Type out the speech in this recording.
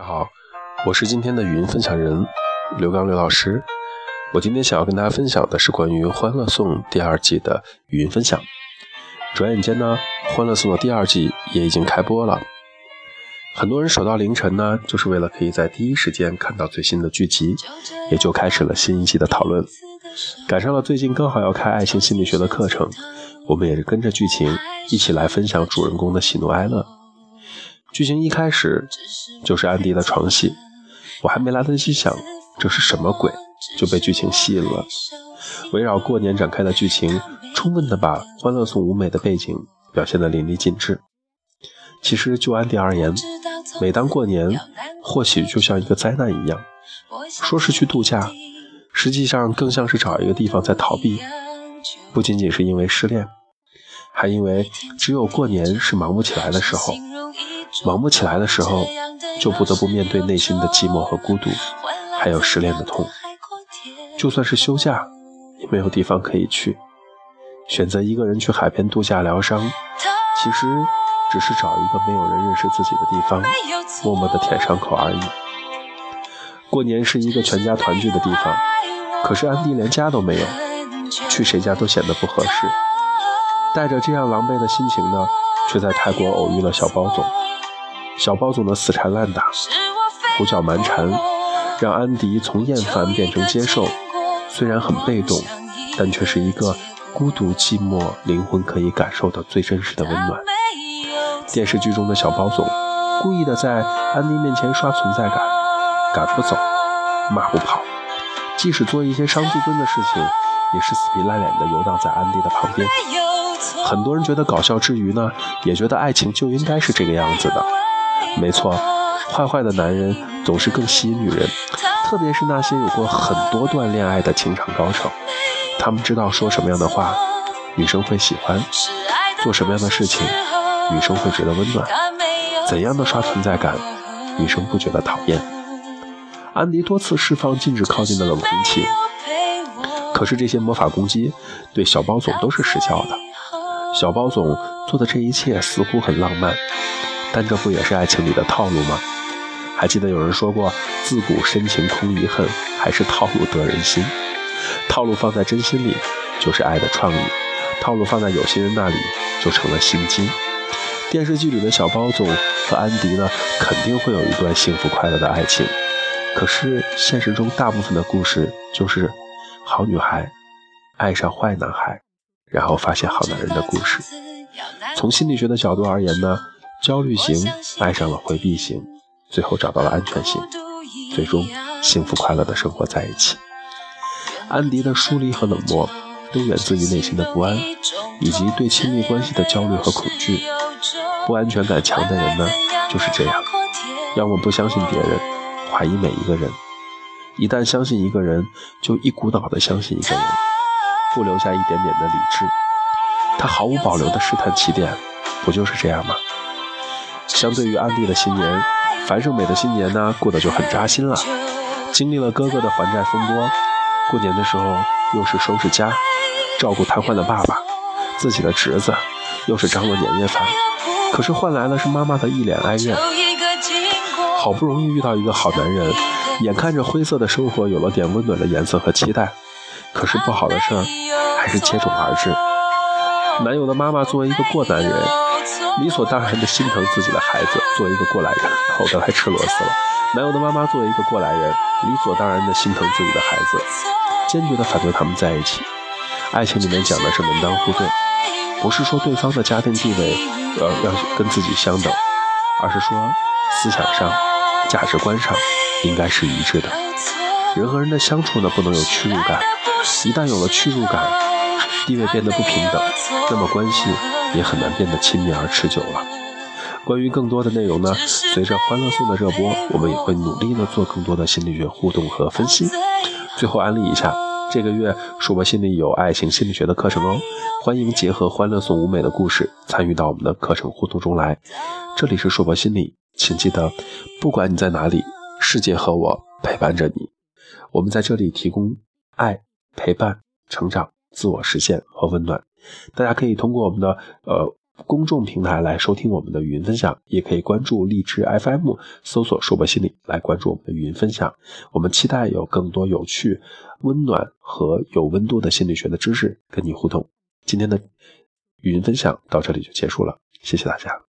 大家好，我是今天的语音分享人刘刚刘老师。我今天想要跟大家分享的是关于《欢乐颂》第二季的语音分享。转眼间呢，《欢乐颂》的第二季也已经开播了。很多人守到凌晨呢，就是为了可以在第一时间看到最新的剧集，也就开始了新一季的讨论。赶上了最近刚好要开爱情心理学的课程，我们也是跟着剧情一起来分享主人公的喜怒哀乐。剧情一开始就是安迪的床戏，我还没来得及想这是什么鬼，就被剧情吸引了。围绕过年展开的剧情，充分的把《欢乐颂》舞美的背景表现得淋漓尽致。其实就安迪而言，每当过年，或许就像一个灾难一样。说是去度假，实际上更像是找一个地方在逃避。不仅仅是因为失恋，还因为只有过年是忙不起来的时候。忙不起来的时候，就不得不面对内心的寂寞和孤独，还有失恋的痛。就算是休假，也没有地方可以去，选择一个人去海边度假疗伤，其实只是找一个没有人认识自己的地方，默默的舔伤口而已。过年是一个全家团聚的地方，可是安迪连家都没有，去谁家都显得不合适。带着这样狼狈的心情呢，却在泰国偶遇了小包总。小包总的死缠烂打、胡搅蛮缠，让安迪从厌烦变成接受。虽然很被动，但却是一个孤独寂寞灵魂可以感受到最真实的温暖。电视剧中的小包总，故意的在安迪面前刷存在感，赶不走，骂不跑，即使做一些伤自尊的事情，也是死皮赖脸的游荡在安迪的旁边。很多人觉得搞笑之余呢，也觉得爱情就应该是这个样子的。没错，坏坏的男人总是更吸引女人，特别是那些有过很多段恋爱的情场高手。他们知道说什么样的话，女生会喜欢；做什么样的事情，女生会觉得温暖；怎样的刷存在感，女生不觉得讨厌。安迪多次释放禁止靠近的冷空气，可是这些魔法攻击对小包总都是失效的。小包总做的这一切似乎很浪漫。但这不也是爱情里的套路吗？还记得有人说过“自古深情空余恨，还是套路得人心”。套路放在真心里，就是爱的创意；套路放在有心人那里，就成了心机。电视剧里的小包总和安迪呢，肯定会有一段幸福快乐的爱情。可是现实中大部分的故事，就是好女孩爱上坏男孩，然后发现好男人的故事。从心理学的角度而言呢？焦虑型爱上了回避型，最后找到了安全型，最终幸福快乐的生活在一起。安迪的疏离和冷漠，都源自于内心的不安，以及对亲密关系的焦虑和恐惧。不安全感强的人呢，就是这样，要么不相信别人，怀疑每一个人；一旦相信一个人，就一股脑的相信一个人，不留下一点点的理智。他毫无保留的试探起点，不就是这样吗？相对于安迪的新年，樊胜美的新年呢，过得就很扎心了。经历了哥哥的还债风波，过年的时候又是收拾家、照顾瘫痪的爸爸，自己的侄子又是张罗年夜饭，可是换来的是妈妈的一脸哀怨。好不容易遇到一个好男人，眼看着灰色的生活有了点温暖的颜色和期待，可是不好的事儿还是接踵而至。男友的妈妈作为一个过来人。理所当然的心疼自己的孩子，作为一个过来人，我刚才吃螺丝了。男友的妈妈作为一个过来人，理所当然的心疼自己的孩子，坚决的反对他们在一起。爱情里面讲的是门当户对，不是说对方的家庭地位呃要跟自己相等，而是说思想上、价值观上应该是一致的。人和人的相处呢，不能有屈辱感，一旦有了屈辱感，地位变得不平等，那么关系。也很难变得亲密而持久了。关于更多的内容呢，随着《欢乐颂》的热播，我们也会努力的做更多的心理学互动和分析。最后安利一下，这个月硕博心理有爱情心理学的课程哦，欢迎结合《欢乐颂》舞美的故事，参与到我们的课程互动中来。这里是硕博心理，请记得，不管你在哪里，世界和我陪伴着你。我们在这里提供爱、陪伴、成长、自我实现和温暖。大家可以通过我们的呃公众平台来收听我们的语音分享，也可以关注荔枝 FM，搜索“硕博心理”来关注我们的语音分享。我们期待有更多有趣、温暖和有温度的心理学的知识跟你互动。今天的语音分享到这里就结束了，谢谢大家。